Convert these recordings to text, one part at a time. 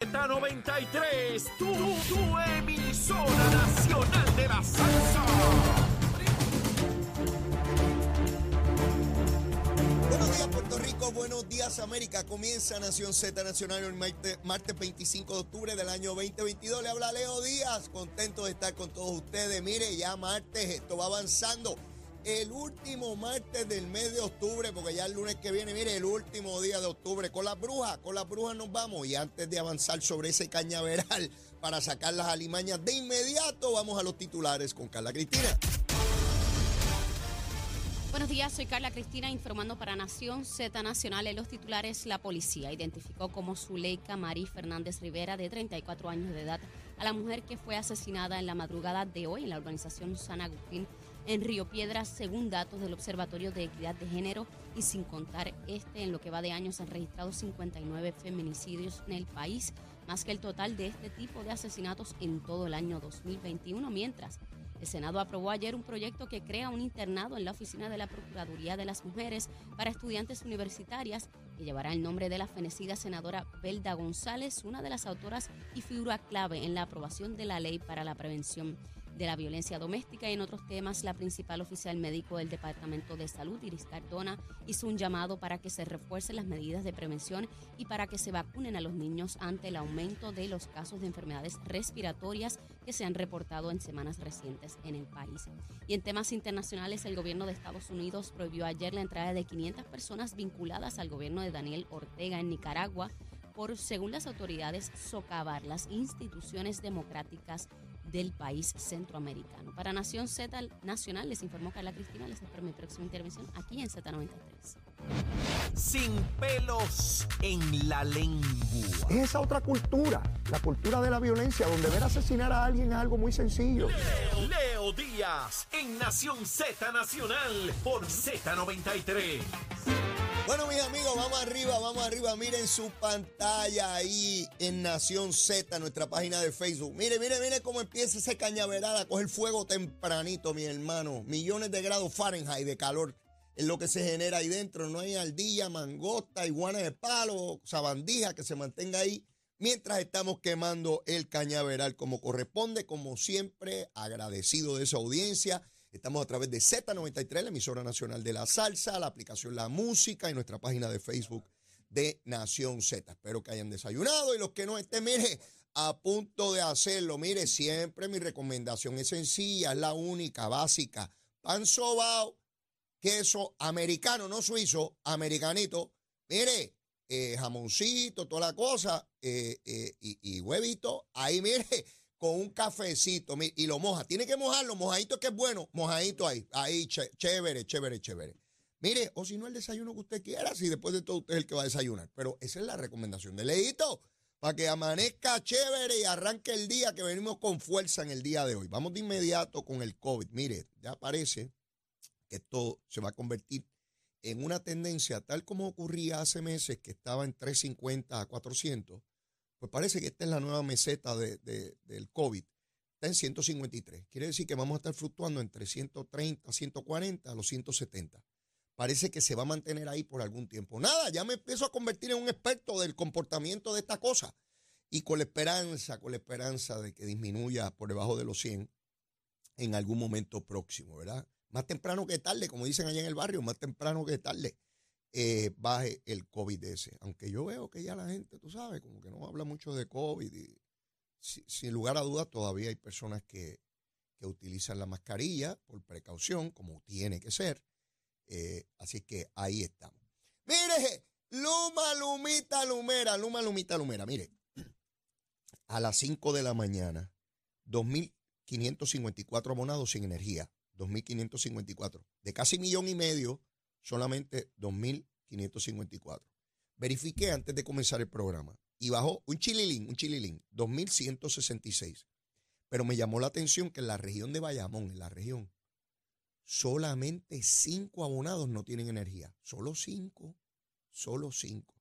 Z93, tu, tu emisora nacional de la salsa. Buenos días Puerto Rico, buenos días América. Comienza Nación Z Nacional el martes, martes 25 de octubre del año 2022. Le habla Leo Díaz, contento de estar con todos ustedes. Mire, ya martes, esto va avanzando. El último martes del mes de octubre, porque ya el lunes que viene, mire, el último día de octubre. Con las brujas, con las brujas nos vamos. Y antes de avanzar sobre ese cañaveral para sacar las alimañas de inmediato, vamos a los titulares con Carla Cristina. Buenos días, soy Carla Cristina informando para Nación Z Nacional. En los titulares, la policía identificó como Zuleika Marí Fernández Rivera, de 34 años de edad, a la mujer que fue asesinada en la madrugada de hoy en la urbanización San Agustín en Río Piedras, según datos del Observatorio de Equidad de Género, y sin contar este, en lo que va de años han registrado 59 feminicidios en el país, más que el total de este tipo de asesinatos en todo el año 2021, mientras el Senado aprobó ayer un proyecto que crea un internado en la oficina de la Procuraduría de las Mujeres para estudiantes universitarias que llevará el nombre de la fenecida senadora Belda González, una de las autoras y figura clave en la aprobación de la ley para la prevención de la violencia doméstica y en otros temas, la principal oficial médico del Departamento de Salud, Iris Cardona, hizo un llamado para que se refuercen las medidas de prevención y para que se vacunen a los niños ante el aumento de los casos de enfermedades respiratorias que se han reportado en semanas recientes en el país. Y en temas internacionales, el gobierno de Estados Unidos prohibió ayer la entrada de 500 personas vinculadas al gobierno de Daniel Ortega en Nicaragua por, según las autoridades, socavar las instituciones democráticas del país centroamericano. Para Nación Z Nacional les informó Carla Cristina. Les espero mi próxima intervención aquí en Z93. Sin pelos en la lengua. Es esa otra cultura, la cultura de la violencia, donde ver asesinar a alguien es algo muy sencillo. Leo, Leo Díaz en Nación Z Nacional por Z93. Bueno, mis amigos, vamos arriba, vamos arriba. Miren su pantalla ahí en Nación Z, nuestra página de Facebook. Mire, mire, mire cómo empieza ese cañaveral a coger fuego tempranito, mi hermano. Millones de grados Fahrenheit de calor es lo que se genera ahí dentro. No hay ardilla, mangosta, iguana de palo, sabandija que se mantenga ahí mientras estamos quemando el cañaveral como corresponde, como siempre, agradecido de esa audiencia. Estamos a través de Z93, la emisora nacional de la salsa, la aplicación La Música y nuestra página de Facebook de Nación Z. Espero que hayan desayunado y los que no estén, mire, a punto de hacerlo. Mire, siempre mi recomendación es sencilla, es la única, básica. Pan sobao, queso americano, no suizo, americanito. Mire, eh, jamoncito, toda la cosa, eh, eh, y, y huevito. Ahí, mire, con un cafecito y lo moja. Tiene que mojarlo, mojadito que es bueno, mojadito ahí, ahí, chévere, chévere, chévere. Mire, o si no el desayuno que usted quiera, si después de todo usted es el que va a desayunar. Pero esa es la recomendación de Leito, para que amanezca chévere y arranque el día que venimos con fuerza en el día de hoy. Vamos de inmediato con el COVID. Mire, ya parece que esto se va a convertir en una tendencia tal como ocurría hace meses que estaba en 350 a 400 pues parece que esta es la nueva meseta del COVID. Está en 153. Quiere decir que vamos a estar fluctuando entre 130, 140 a los 170. Parece que se va a mantener ahí por algún tiempo. Nada, ya me empiezo a convertir en un experto del comportamiento de esta cosa. Y con la esperanza, con la esperanza de que disminuya por debajo de los 100 en algún momento próximo, ¿verdad? Más temprano que tarde, como dicen allá en el barrio, más temprano que tarde eh, baje el COVID ese. Aunque yo veo que ya la gente, tú sabes, como que no habla mucho de COVID. Y, sin lugar a dudas, todavía hay personas que, que, utilizan la mascarilla por precaución, como tiene que ser. Eh, así que ahí estamos. Mire, Luma, Lumita, Lumera, Luma, Lumita, Lumera. Mire, a las 5 de la mañana, 2.554 abonados sin energía. 2.554. De casi millón y medio solamente 2.554. Verifiqué antes de comenzar el programa y bajó un chililín, un chililín, 2.166. Pero me llamó la atención que en la región de Bayamón, en la región, solamente cinco abonados no tienen energía. Solo cinco, solo cinco.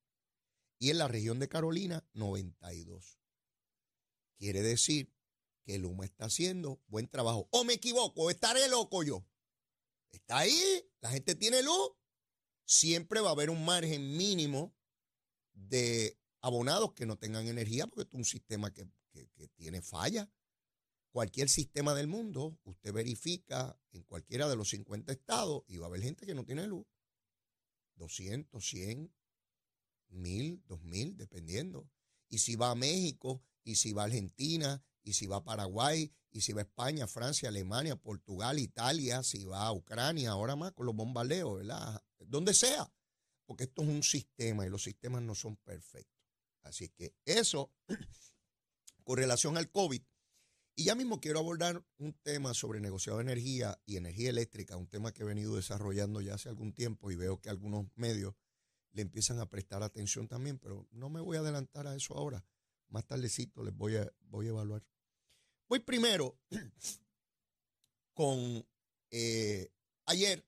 Y en la región de Carolina, 92. Quiere decir que Luma está haciendo buen trabajo. O me equivoco, estaré loco yo. Está ahí, la gente tiene luz. Siempre va a haber un margen mínimo de abonados que no tengan energía porque es un sistema que, que- tiene falla. Cualquier sistema del mundo, usted verifica en cualquiera de los 50 estados y va a haber gente que no tiene luz. 200, 100, 1000, 2000, dependiendo. Y si va a México, y si va a Argentina, y si va a Paraguay, y si va a España, Francia, Alemania, Portugal, Italia, si va a Ucrania, ahora más con los bombardeos, ¿verdad? Donde sea. Porque esto es un sistema y los sistemas no son perfectos. Así que eso, con relación al COVID. Y ya mismo quiero abordar un tema sobre negociado de energía y energía eléctrica, un tema que he venido desarrollando ya hace algún tiempo y veo que algunos medios le empiezan a prestar atención también, pero no me voy a adelantar a eso ahora. Más tardecito les voy a, voy a evaluar. Voy primero con eh, ayer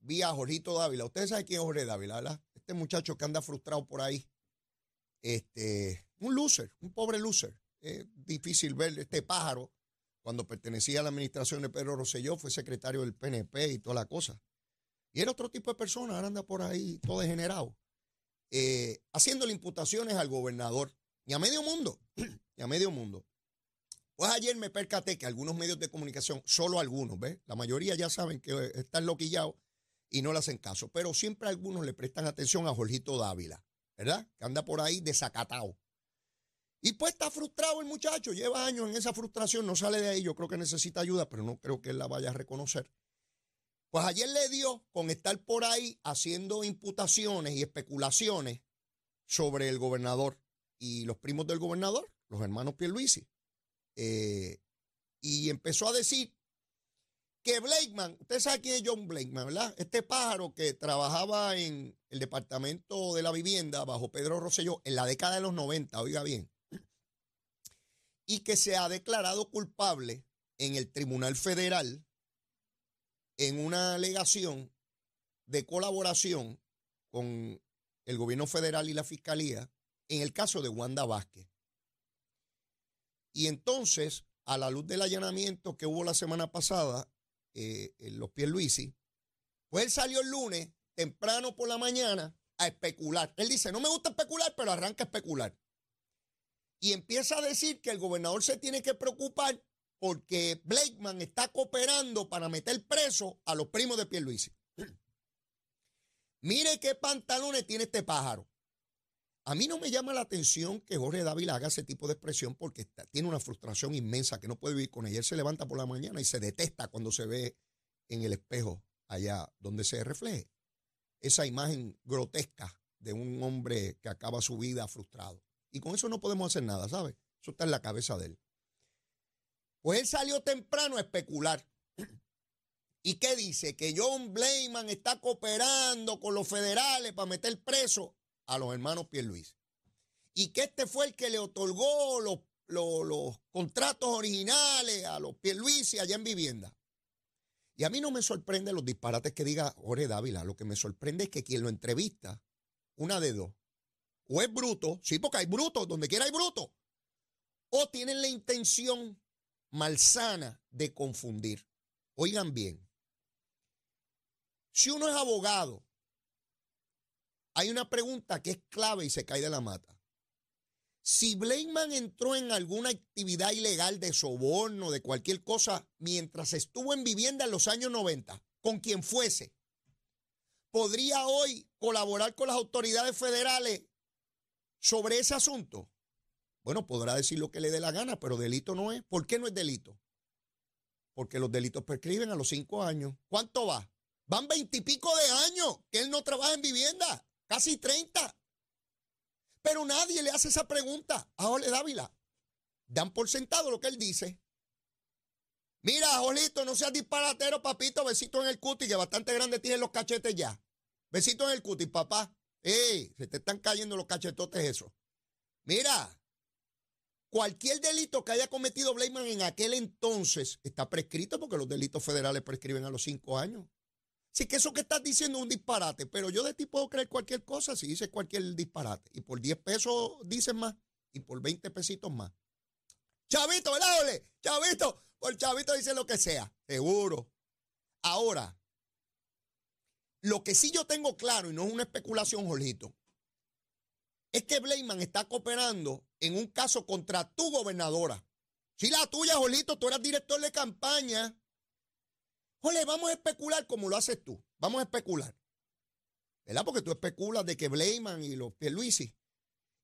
vi a Jorgito Dávila. Ustedes saben quién es Jorge Dávila, ¿verdad? Este muchacho que anda frustrado por ahí. Este, un loser, un pobre loser. Es difícil ver este pájaro cuando pertenecía a la administración de Pedro Rosselló, fue secretario del PNP y toda la cosa. Y era otro tipo de persona, ahora anda por ahí todo degenerado. Eh, haciéndole imputaciones al gobernador y a medio mundo, y a medio mundo. Pues ayer me percaté que algunos medios de comunicación, solo algunos, ¿ves? La mayoría ya saben que están loquillados y no le hacen caso, pero siempre algunos le prestan atención a Jorgito Dávila, ¿verdad? Que anda por ahí desacatado. Y pues está frustrado el muchacho, lleva años en esa frustración, no sale de ahí, yo creo que necesita ayuda, pero no creo que él la vaya a reconocer. Pues ayer le dio con estar por ahí haciendo imputaciones y especulaciones sobre el gobernador y los primos del gobernador, los hermanos Pierluisi. Eh, y empezó a decir que Blakeman, usted sabe quién es John Blakeman, ¿verdad? Este pájaro que trabajaba en el Departamento de la Vivienda bajo Pedro Rosselló en la década de los 90, oiga bien, y que se ha declarado culpable en el Tribunal Federal en una alegación de colaboración con el gobierno federal y la fiscalía en el caso de Wanda Vázquez. Y entonces, a la luz del allanamiento que hubo la semana pasada eh, en los Pierluisi, pues él salió el lunes, temprano por la mañana, a especular. Él dice, no me gusta especular, pero arranca a especular. Y empieza a decir que el gobernador se tiene que preocupar porque Blakeman está cooperando para meter preso a los primos de Pierluisi. Mire qué pantalones tiene este pájaro. A mí no me llama la atención que Jorge Dávila haga ese tipo de expresión porque tiene una frustración inmensa que no puede vivir con ella. Él se levanta por la mañana y se detesta cuando se ve en el espejo allá donde se refleje esa imagen grotesca de un hombre que acaba su vida frustrado. Y con eso no podemos hacer nada, ¿sabe? Eso está en la cabeza de él. Pues él salió temprano a especular. ¿Y qué dice? Que John Blayman está cooperando con los federales para meter preso a los hermanos Pierluis. Y que este fue el que le otorgó los, los- contratos originales a los Pierluisi allá en vivienda. Y a mí no me sorprende los disparates que diga Jorge Dávila. Lo que me sorprende es que quien lo entrevista, una de dos, o es bruto, sí, porque hay brutos, donde quiera hay brutos, o tienen la intención malsana de confundir. Oigan bien, si uno es abogado, hay una pregunta que es clave y se cae de la mata. Si Blakeman entró en alguna actividad ilegal de soborno, de cualquier cosa, mientras estuvo en vivienda en los años 90, con quien fuese, ¿podría hoy colaborar con las autoridades federales sobre ese asunto? Bueno, podrá decir lo que le dé la gana, pero delito no es. ¿Por qué no es delito? Porque los delitos prescriben a los cinco años. ¿Cuánto va? Van veintipico de años que él no trabaja en vivienda, casi treinta. Pero nadie le hace esa pregunta a Jorge Dávila. Dan por sentado lo que él dice. Mira, Jolito, no seas disparatero, papito. Besito en el cutis, que bastante grande tienen los cachetes ya. Besito en el cutis, papá. ¡Ey! Se te están cayendo los cachetotes eso. Mira, cualquier delito que haya cometido Blayman en aquel entonces está prescrito porque los delitos federales prescriben a los cinco años. Así que eso que estás diciendo es un disparate, pero yo de ti puedo creer cualquier cosa si dices cualquier disparate. Y por 10 pesos dices más y por 20 pesitos más. Chavito, ¿verdad, Ole? Chavito, por chavito dice lo que sea, seguro. Ahora, lo que sí yo tengo claro, y no es una especulación, Jorgito, es que Blayman está cooperando en un caso contra tu gobernadora. Si la tuya, Jolito, tú eras director de campaña. Jole, vamos a especular como lo haces tú. Vamos a especular. ¿Verdad? Porque tú especulas de que Blayman y los Pierluisi.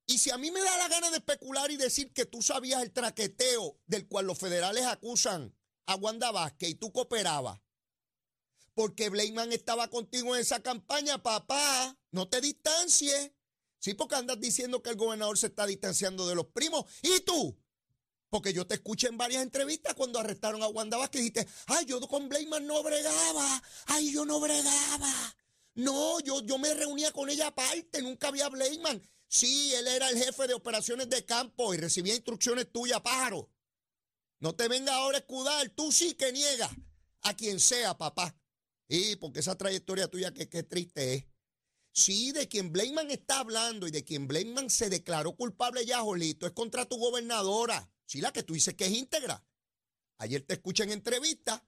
Y si a mí me da la gana de especular y decir que tú sabías el traqueteo del cual los federales acusan a Wanda Vázquez y tú cooperabas, porque Blayman estaba contigo en esa campaña, papá, no te distancies. Sí, porque andas diciendo que el gobernador se está distanciando de los primos. ¿Y tú? Porque yo te escuché en varias entrevistas cuando arrestaron a Wanda Vázquez dijiste, ay, yo con Blayman no bregaba, ay, yo no bregaba. No, yo, yo me reunía con ella aparte, nunca había Blayman. Sí, él era el jefe de operaciones de campo y recibía instrucciones tuyas, pájaro. No te venga ahora a escudar, tú sí que niegas a quien sea, papá. Y porque esa trayectoria tuya, que, triste es. Sí, de quien Blakeman está hablando y de quien Blakeman se declaró culpable ya, Jolito, es contra tu gobernadora. Sí, la que tú dices que es íntegra. Ayer te escuché en entrevista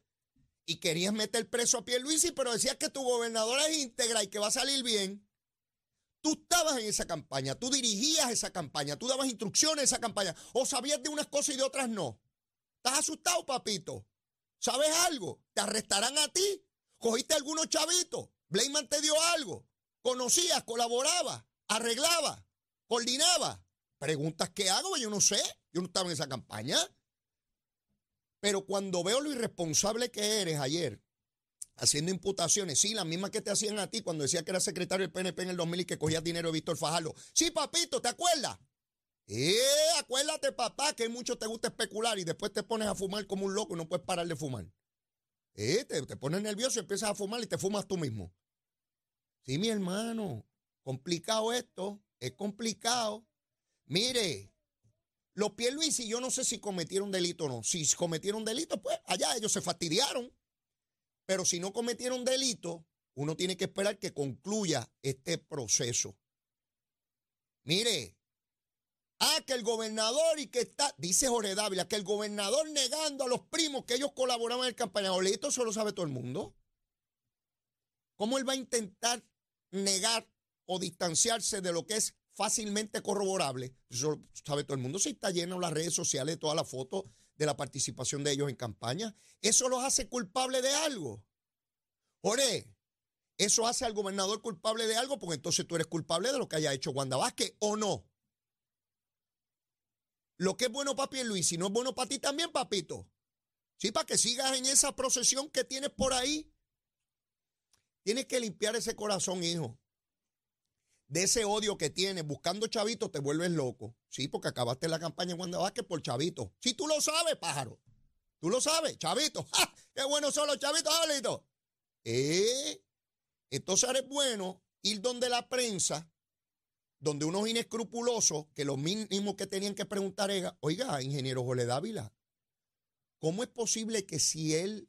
y querías meter preso a Pierluisi, pero decías que tu gobernadora es íntegra y que va a salir bien. Tú estabas en esa campaña, tú dirigías esa campaña, tú dabas instrucciones a esa campaña, o sabías de unas cosas y de otras no. ¿Estás asustado, papito? ¿Sabes algo? ¿Te arrestarán a ti? ¿Cogiste algunos chavitos? ¿Blayman te dio algo? ¿Conocías, colaboraba, arreglaba, coordinaba? Preguntas que hago, yo no sé. Yo no estaba en esa campaña. Pero cuando veo lo irresponsable que eres ayer, haciendo imputaciones, sí, las mismas que te hacían a ti cuando decía que era secretario del PNP en el 2000 y que cogías dinero de Víctor Fajardo. Sí, papito, ¿te acuerdas? Eh, acuérdate, papá, que mucho te gusta especular y después te pones a fumar como un loco y no puedes parar de fumar. Eh, te, te pones nervioso y empiezas a fumar y te fumas tú mismo. Sí, mi hermano, complicado esto, es complicado. Mire, los y yo no sé si cometieron delito o no. Si cometieron delito, pues allá ellos se fastidiaron. Pero si no cometieron delito, uno tiene que esperar que concluya este proceso. Mire, ah, que el gobernador y que está, dice Jorge Dávila, que el gobernador negando a los primos que ellos colaboraban en el campaña. Esto eso lo sabe todo el mundo. ¿Cómo él va a intentar negar o distanciarse de lo que es fácilmente corroborable? Eso sabe todo el mundo. Si está lleno las redes sociales de todas las fotos de la participación de ellos en campaña. ¿Eso los hace culpable de algo? Jorge, ¿eso hace al gobernador culpable de algo? Porque entonces tú eres culpable de lo que haya hecho Wanda Vázquez o no. Lo que es bueno para Luis, si no es bueno para ti también, papito. Sí, para que sigas en esa procesión que tienes por ahí. Tienes que limpiar ese corazón, hijo. De ese odio que tienes, buscando chavitos, te vuelves loco. Sí, porque acabaste la campaña en Wanda Vázquez por chavitos. Sí, tú lo sabes, pájaro. Tú lo sabes, chavito. ¡Qué buenos son los chavitos, Jablito! Eh, entonces eres bueno ir donde la prensa, donde unos inescrupulosos, que lo mínimo que tenían que preguntar era, oiga, ingeniero Jole Dávila, ¿cómo es posible que si él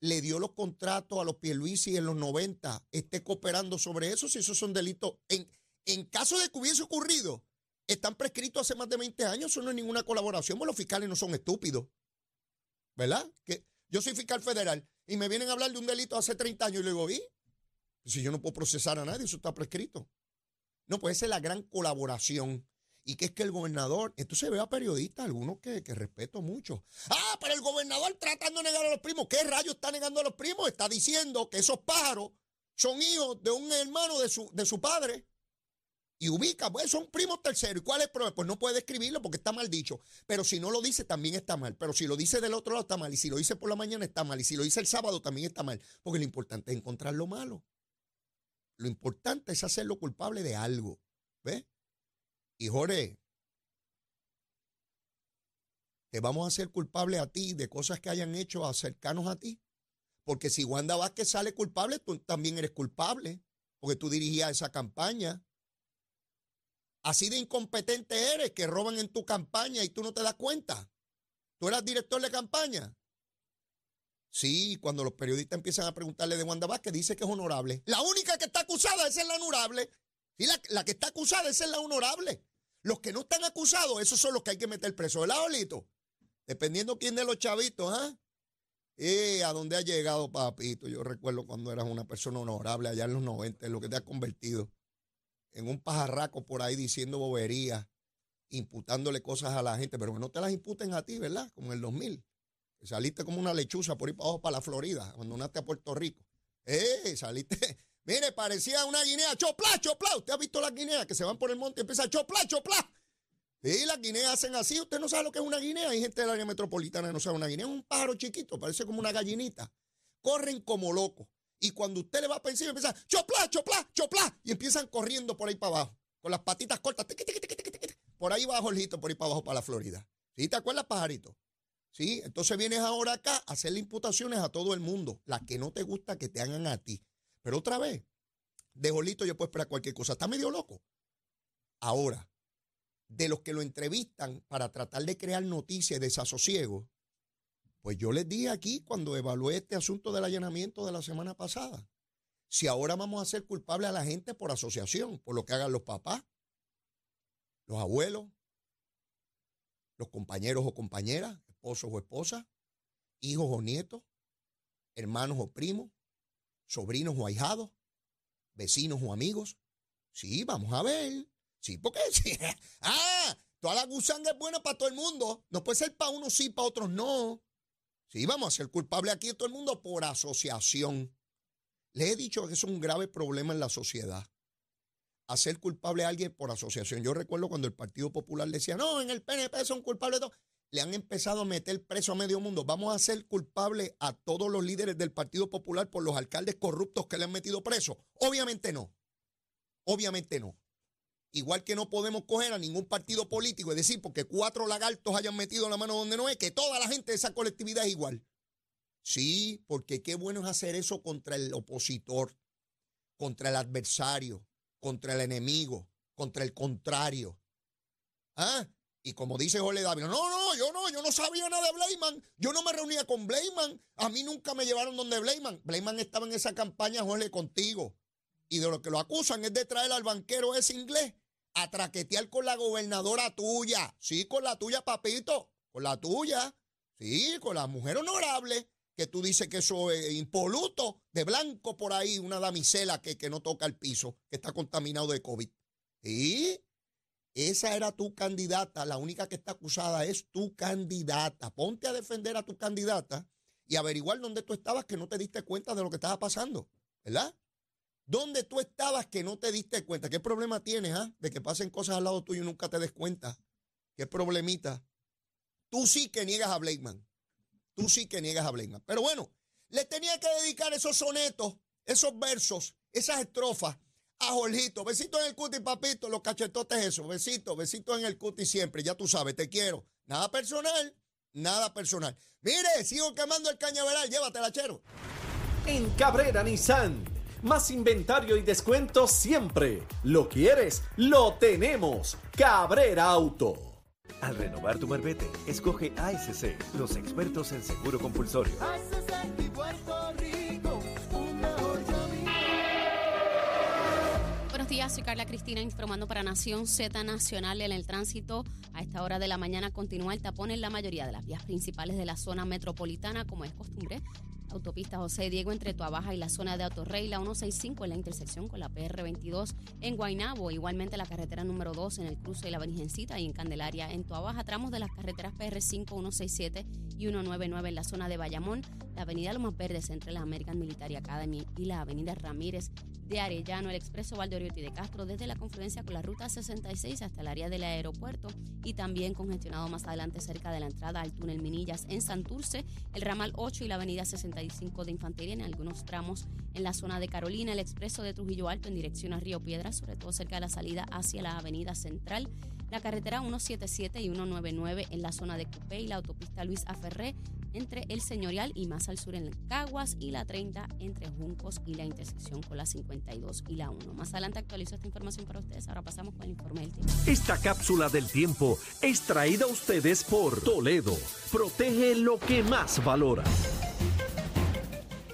le dio los contratos a los Pierluisi en los 90 esté cooperando sobre eso si esos son delitos? En, en caso de que hubiese ocurrido, están prescritos hace más de 20 años, eso no es ninguna colaboración, porque los fiscales no son estúpidos. ¿Verdad? Que yo soy fiscal federal y me vienen a hablar de un delito hace 30 años y le digo, ¿y? Si yo no puedo procesar a nadie, eso está prescrito. No, pues esa es la gran colaboración. Y que es que el gobernador, entonces veo a periodistas, algunos que, respeto mucho. Ah, pero el gobernador tratando de negar a los primos. ¿Qué rayos está negando a los primos? Está diciendo que esos pájaros son hijos de un hermano de su, de su padre y ubica, pues son primos terceros. ¿Y cuál es el problema? Pues no puede escribirlo porque está mal dicho. Pero si no lo dice, también está mal. Pero si lo dice del otro lado, está mal. Y si lo dice por la mañana, está mal. Y si lo dice el sábado, también está mal. Porque lo importante es encontrar lo malo. Lo importante es hacerlo culpable de algo. ¿Ves? Y Jorge, te vamos a hacer culpable a ti de cosas que hayan hecho a cercanos a ti. Porque si Wanda Vázquez sale culpable, tú también eres culpable. Porque tú dirigías esa campaña Así de incompetente eres que roban en tu campaña y tú no te das cuenta. Tú eras director de campaña. Sí, cuando los periodistas empiezan a preguntarle de Wanda Vázquez, dice que es honorable. La única que está acusada es la honorable. Sí, la, que está acusada es la honorable. Los que no están acusados, esos son los que hay que meter preso. ¿Verdad, Olito? Dependiendo quién de los chavitos, ¿ah? ¿eh? a dónde ha llegado, papito. Yo recuerdo cuando eras una persona honorable allá en los 90, en lo que te has convertido. En un pajarraco por ahí diciendo boberías, imputándole cosas a la gente, pero que no te las imputen a ti, ¿verdad? Como en el 2000. Que saliste como una lechuza por ahí para abajo para la Florida, abandonaste a Puerto Rico. ¡Eh! Saliste. Mire, parecía una guinea. ¡Chopla, chopla! ¿Usted ha visto las guineas que se van por el monte y empiezan chopla, chopla? Sí, las guineas hacen así. Usted no sabe lo que es una guinea. Hay gente del área metropolitana que no sabe una guinea. Es un pájaro chiquito, parece como una gallinita. Corren como locos. Y cuando usted le va a pensar, empieza chopla, chopla, chopla. Y empiezan corriendo por ahí para abajo. Con las patitas cortas. por ahí va Jorgito, por ahí para abajo para la Florida. ¿Sí? ¿Te acuerdas, pajarito? ¿Sí? Entonces vienes ahora acá a hacerle imputaciones a todo el mundo. Las que no te gusta que te hagan a ti. Pero otra vez, de Jorgito yo puedo esperar cualquier cosa. Está medio loco. Ahora, de los que lo entrevistan para tratar de crear noticias de desasosiego, pues yo les dije aquí cuando evalué este asunto del allanamiento de la semana pasada, si ahora vamos a ser culpables a la gente por asociación, por lo que hagan los papás, los abuelos, los compañeros o compañeras, esposos o esposas, hijos o nietos, hermanos o primos, sobrinos o ahijados, vecinos o amigos. Sí, vamos a ver. Sí, porque sí. Ah, toda la gusanga es buena para todo el mundo. No puede ser para unos sí, para otros no. Sí, vamos a ser culpables aquí todo el mundo por asociación. Le he dicho que es un grave problema en la sociedad. Hacer culpable a alguien por asociación. Yo recuerdo cuando el Partido Popular decía, no, en el PNP son culpables de. Le han empezado a meter preso a medio mundo. Vamos a hacer culpable a todos los líderes del Partido Popular por los alcaldes corruptos que le han metido preso. Obviamente no. Obviamente no. Igual que no podemos coger a ningún partido político es decir, porque cuatro lagartos hayan metido la mano donde no es, que toda la gente de esa colectividad es igual. Sí, porque qué bueno es hacer eso contra el opositor, contra el adversario, contra el enemigo, contra el contrario. ¿Ah? Y como dice Jorge David, no, no, yo no, yo no sabía nada de Blayman. Yo no me reunía con Blayman. A mí nunca me llevaron donde Blayman. Blayman estaba en esa campaña, Jorge, contigo. Y de lo que lo acusan es de traer al banquero ese inglés a traquetear con la gobernadora tuya. Sí, con la tuya, papito. Con la tuya. Sí, con la mujer honorable. Que tú dices que eso es impoluto, de blanco por ahí, una damisela que, que no toca el piso, que está contaminado de COVID. Sí, esa era tu candidata. La única que está acusada es tu candidata. Ponte a defender a tu candidata y averiguar dónde tú estabas que no te diste cuenta de lo que estaba pasando. ¿Verdad? ¿Dónde tú estabas que no te diste cuenta? ¿Qué problema tienes, ah? De que pasen cosas al lado tuyo y nunca te des cuenta. ¿Qué problemita? Tú sí que niegas a Blakeman. Tú sí que niegas a Blakeman. Pero bueno, le tenía que dedicar esos sonetos, esos versos, esas estrofas a Jorgito. Besito en el cuti, papito, los cachetotes eso. Besito, besito en el cuti siempre. Ya tú sabes, te quiero. Nada personal, nada personal. Mire, sigo quemando el cañaveral. Llévatela, chero. En Cabrera Nissan más inventario y descuento siempre. ¿Lo quieres? Lo tenemos. Cabrera Auto. Al renovar tu marbete, escoge ASC, los expertos en seguro compulsorio. Buenos días, soy Carla Cristina informando para Nación Z Nacional en el tránsito. A esta hora de la mañana continúa el tapón en la mayoría de las vías principales de la zona metropolitana, como es costumbre. Autopista José Diego entre Tuabaja y la zona de Autorrey, la 165 en la intersección con la PR22 en Guaynabo, igualmente la carretera número 2 en el cruce de la Virgencita y en Candelaria en Tuabaja, tramos de las carreteras PR5, 167 y 199 en la zona de Bayamón, la avenida Lomas Verdes entre la American Military Academy y la avenida Ramírez de Arellano, el expreso Valdoriotti de Castro desde la confluencia con la ruta 66 hasta el área del aeropuerto y también congestionado más adelante cerca de la entrada al túnel Minillas en Santurce, el ramal 8 y la avenida 66 de Infantería en algunos tramos en la zona de Carolina, el expreso de Trujillo Alto en dirección a Río Piedras, sobre todo cerca de la salida hacia la avenida Central, la carretera 177 y 199 en la zona de Cupé y la autopista Luis Aferré entre el Señorial y más al sur en Caguas y la 30 entre Juncos y la intersección con la 52 y la 1. Más adelante actualizo esta información para ustedes. Ahora pasamos con el informe del tiempo. Esta cápsula del tiempo es traída a ustedes por Toledo. Protege lo que más valora.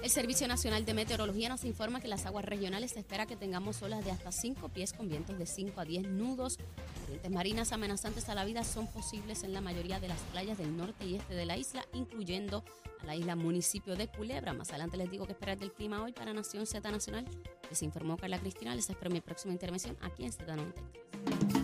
El Servicio Nacional de Meteorología nos informa que en las aguas regionales se espera que tengamos olas de hasta 5 pies con vientos de 5 a 10 nudos. Corrientes marinas amenazantes a la vida son posibles en la mayoría de las playas del norte y este de la isla, incluyendo a la isla municipio de Culebra. Más adelante les digo que esperar del clima hoy para Nación Z Nacional. Les informó Carla Cristina. Les espero mi próxima intervención aquí en Z93.